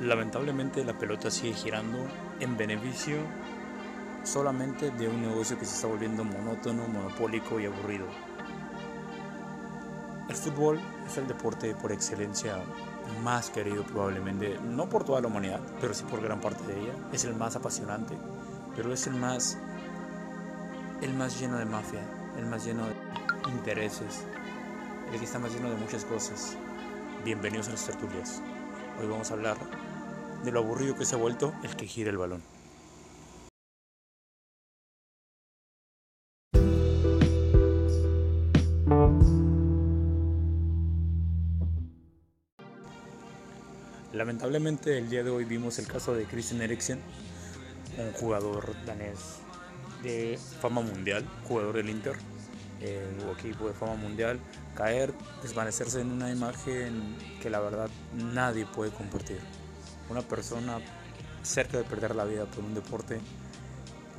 Lamentablemente la pelota sigue girando en beneficio solamente de un negocio que se está volviendo monótono, monopólico y aburrido. El fútbol es el deporte por excelencia más querido probablemente, no por toda la humanidad, pero sí por gran parte de ella. Es el más apasionante, pero es el más el más lleno de mafia, el más lleno de intereses, el que está más lleno de muchas cosas. Bienvenidos a las tertulias. Hoy vamos a hablar de lo aburrido que se ha vuelto el que gira el balón. Lamentablemente el día de hoy vimos el caso de Christian Eriksen, un jugador danés de fama mundial, jugador del Inter, el equipo de fama mundial, caer, desvanecerse en una imagen que la verdad nadie puede compartir una persona cerca de perder la vida por un deporte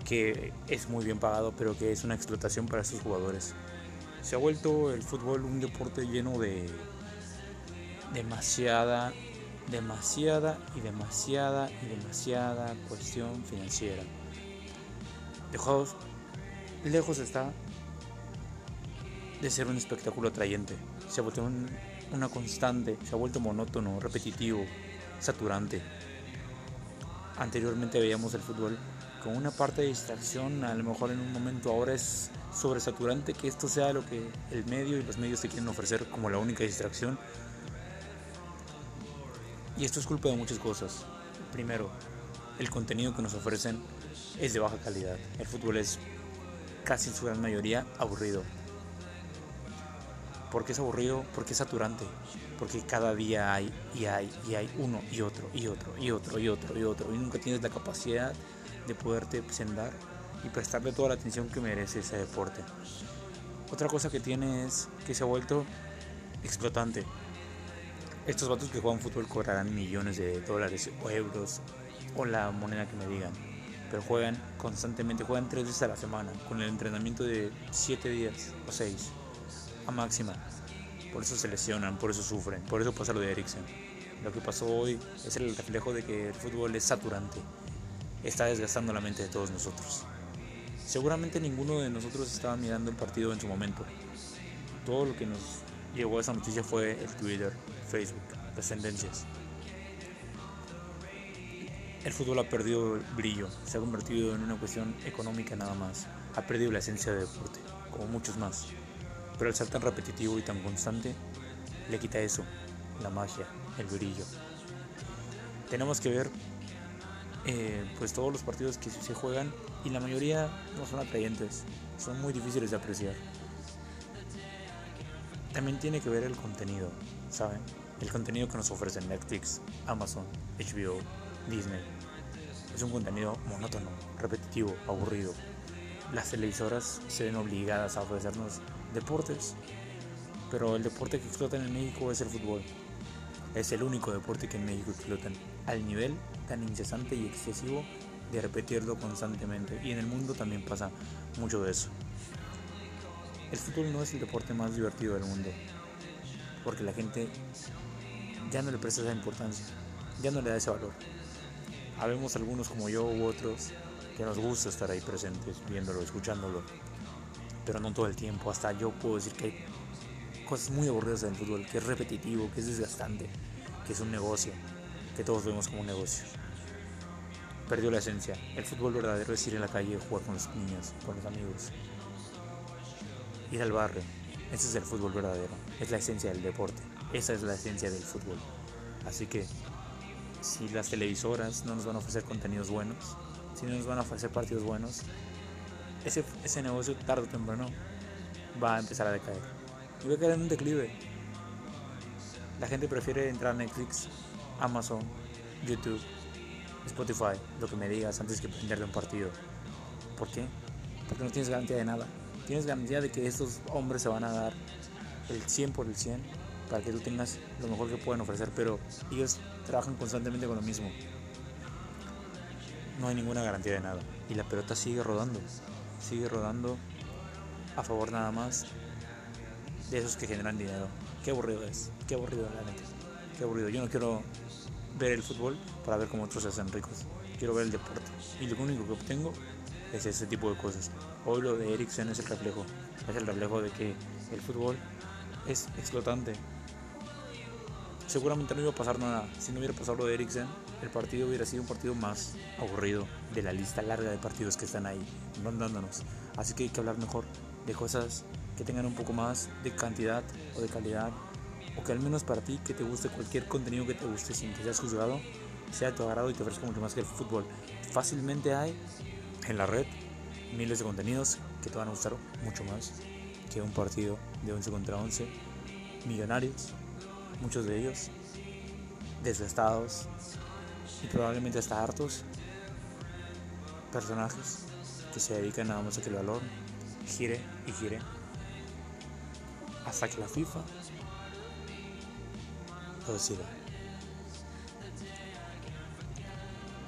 que es muy bien pagado, pero que es una explotación para sus jugadores. Se ha vuelto el fútbol un deporte lleno de demasiada, demasiada y demasiada y demasiada cuestión financiera. Lejos, lejos está de ser un espectáculo atrayente. Se ha vuelto una constante, se ha vuelto monótono, repetitivo, saturante. Anteriormente veíamos el fútbol con una parte de distracción, a lo mejor en un momento ahora es sobresaturante que esto sea lo que el medio y los medios te quieren ofrecer como la única distracción. Y esto es culpa de muchas cosas. Primero, el contenido que nos ofrecen es de baja calidad. El fútbol es casi en su gran mayoría aburrido. ¿Por qué es aburrido? Porque es saturante. Porque cada día hay y hay y hay uno y otro y otro y otro y otro y otro. Y nunca tienes la capacidad de poderte sentar y prestarle toda la atención que merece ese deporte. Otra cosa que tiene es que se ha vuelto explotante. Estos vatos que juegan fútbol cobrarán millones de dólares o euros o la moneda que me digan. Pero juegan constantemente, juegan tres veces a la semana, con el entrenamiento de siete días o seis a máxima. Por eso se lesionan, por eso sufren, por eso pasa lo de Eriksen. Lo que pasó hoy es el reflejo de que el fútbol es saturante, está desgastando la mente de todos nosotros. Seguramente ninguno de nosotros estaba mirando el partido en su momento. Todo lo que nos llegó a esa noticia fue el Twitter, Facebook, las tendencias. El fútbol ha perdido brillo, se ha convertido en una cuestión económica nada más. Ha perdido la esencia del deporte, como muchos más. Pero al ser tan repetitivo y tan constante, le quita eso, la magia, el brillo. Tenemos que ver eh, pues todos los partidos que se juegan y la mayoría no son atrayentes, son muy difíciles de apreciar. También tiene que ver el contenido, ¿saben? El contenido que nos ofrecen Netflix, Amazon, HBO, Disney. Es un contenido monótono, repetitivo, aburrido. Las televisoras se ven obligadas a ofrecernos deportes. Pero el deporte que explotan en México es el fútbol. Es el único deporte que en México explotan al nivel tan incesante y excesivo de repetirlo constantemente. Y en el mundo también pasa mucho de eso. El fútbol no es el deporte más divertido del mundo. Porque la gente ya no le presta esa importancia. Ya no le da ese valor. Habemos algunos como yo u otros que nos gusta estar ahí presentes, viéndolo, escuchándolo pero no todo el tiempo. Hasta yo puedo decir que hay cosas muy aburridas en el fútbol, que es repetitivo, que es desgastante, que es un negocio, que todos vemos como un negocio. Perdió la esencia. El fútbol verdadero es ir en la calle, jugar con los niños, con los amigos. Ir al barrio. Ese es el fútbol verdadero. Es la esencia del deporte. Esa es la esencia del fútbol. Así que si las televisoras no nos van a ofrecer contenidos buenos, si no nos van a ofrecer partidos buenos, ese, negocio tarde o temprano va a empezar a decaer. Y va a caer en un declive. La gente prefiere entrar a Netflix, Amazon, YouTube, Spotify, lo que me digas antes que prenderle un partido. ¿Por qué? Porque no tienes garantía de nada. Tienes garantía de que estos hombres se van a dar el 100 por el 100 para que tú tengas lo mejor que pueden ofrecer, pero ellos trabajan constantemente con lo mismo. No hay ninguna garantía de nada. Y la pelota sigue rodando sigue rodando a favor nada más de esos que generan dinero. Qué aburrido es, qué aburrido la qué aburrido. Yo no quiero ver el fútbol para ver cómo otros se hacen ricos. Quiero ver el deporte. Y lo único que obtengo es ese tipo de cosas. Hoy lo de Eriksen es el reflejo. Es el reflejo de que el fútbol es explotante. Seguramente no iba a pasar nada. Si no hubiera pasado lo de Eriksen, el partido hubiera sido un partido más aburrido de la lista larga de partidos que están ahí rondándonos. Así que hay que hablar mejor de cosas que tengan un poco más de cantidad o de calidad o que al menos para ti que te guste cualquier contenido que te guste sin que seas juzgado sea de tu agrado y te ofrezca mucho más que el fútbol. Fácilmente hay en la red miles de contenidos que te van a gustar mucho más que un partido de 11 contra 11. Millonarios, muchos de ellos desgastados y probablemente hasta hartos. Personajes que se dedican nada más a que el balón gire y gire hasta que la FIFA lo decida.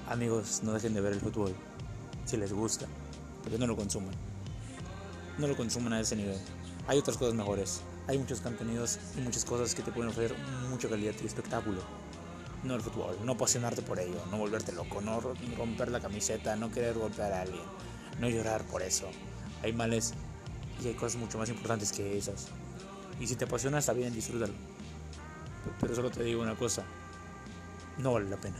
Amigos, no dejen de ver el fútbol si les gusta, pero no lo consuman. No lo consuman a ese nivel. Hay otras cosas mejores. Hay muchos contenidos y muchas cosas que te pueden ofrecer mucha calidad y espectáculo. No el fútbol, no apasionarte por ello, no volverte loco, no romper la camiseta, no querer golpear a alguien, no llorar por eso. Hay males y hay cosas mucho más importantes que esas. Y si te apasiona, está bien, disfrútalo. Pero solo te digo una cosa, no vale la pena.